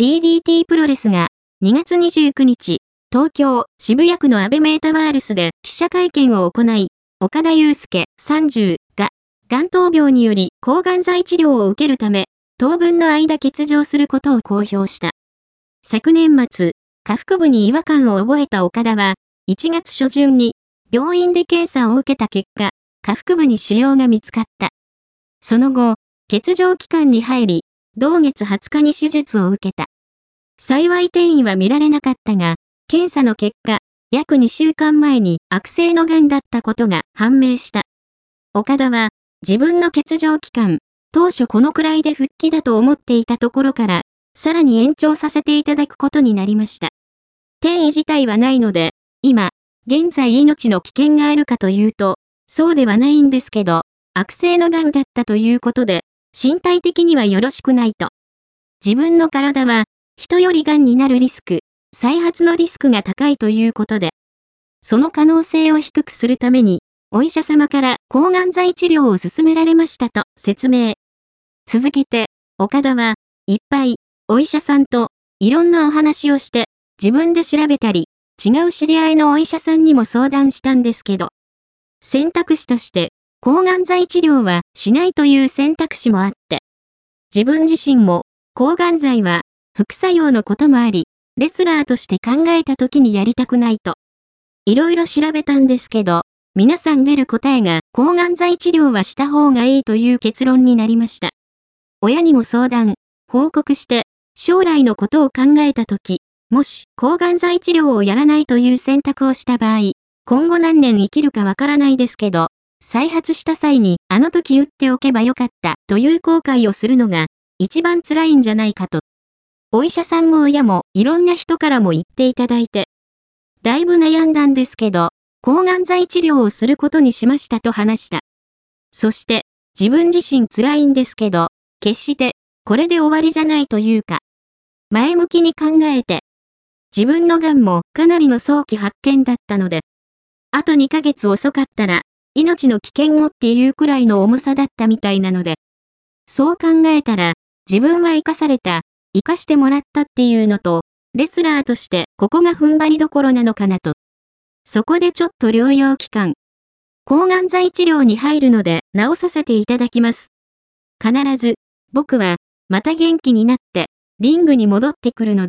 DDT プロレスが2月29日、東京渋谷区のアベメータワールスで記者会見を行い、岡田祐介30が、眼頭病により抗がん剤治療を受けるため、当分の間欠場することを公表した。昨年末、下腹部に違和感を覚えた岡田は、1月初旬に病院で検査を受けた結果、下腹部に腫瘍が見つかった。その後、欠場期間に入り、同月20日に手術を受けた。幸い転移は見られなかったが、検査の結果、約2週間前に悪性の癌だったことが判明した。岡田は、自分の欠場期間、当初このくらいで復帰だと思っていたところから、さらに延長させていただくことになりました。転移自体はないので、今、現在命の危険があるかというと、そうではないんですけど、悪性の癌だったということで、身体的にはよろしくないと。自分の体は、人より癌になるリスク、再発のリスクが高いということで、その可能性を低くするために、お医者様から抗がん剤治療を勧められましたと説明。続けて、岡田は、いっぱい、お医者さんと、いろんなお話をして、自分で調べたり、違う知り合いのお医者さんにも相談したんですけど、選択肢として、抗がん剤治療はしないという選択肢もあって、自分自身も、抗がん剤は副作用のこともあり、レスラーとして考えた時にやりたくないと。いろいろ調べたんですけど、皆さん出る答えが抗がん剤治療はした方がいいという結論になりました。親にも相談、報告して、将来のことを考えた時、もし抗がん剤治療をやらないという選択をした場合、今後何年生きるかわからないですけど、再発した際にあの時打っておけばよかったという後悔をするのが一番辛いんじゃないかと。お医者さんも親もいろんな人からも言っていただいて、だいぶ悩んだんですけど、抗がん剤治療をすることにしましたと話した。そして、自分自身辛いんですけど、決して、これで終わりじゃないというか、前向きに考えて、自分の癌もかなりの早期発見だったので、あと2ヶ月遅かったら、命の危険をっていうくらいの重さだったみたいなので、そう考えたら、自分は生かされた、生かしてもらったっていうのと、レスラーとしてここが踏ん張りどころなのかなと。そこでちょっと療養期間、抗がん剤治療に入るので治させていただきます。必ず、僕は、また元気になって、リングに戻ってくるので、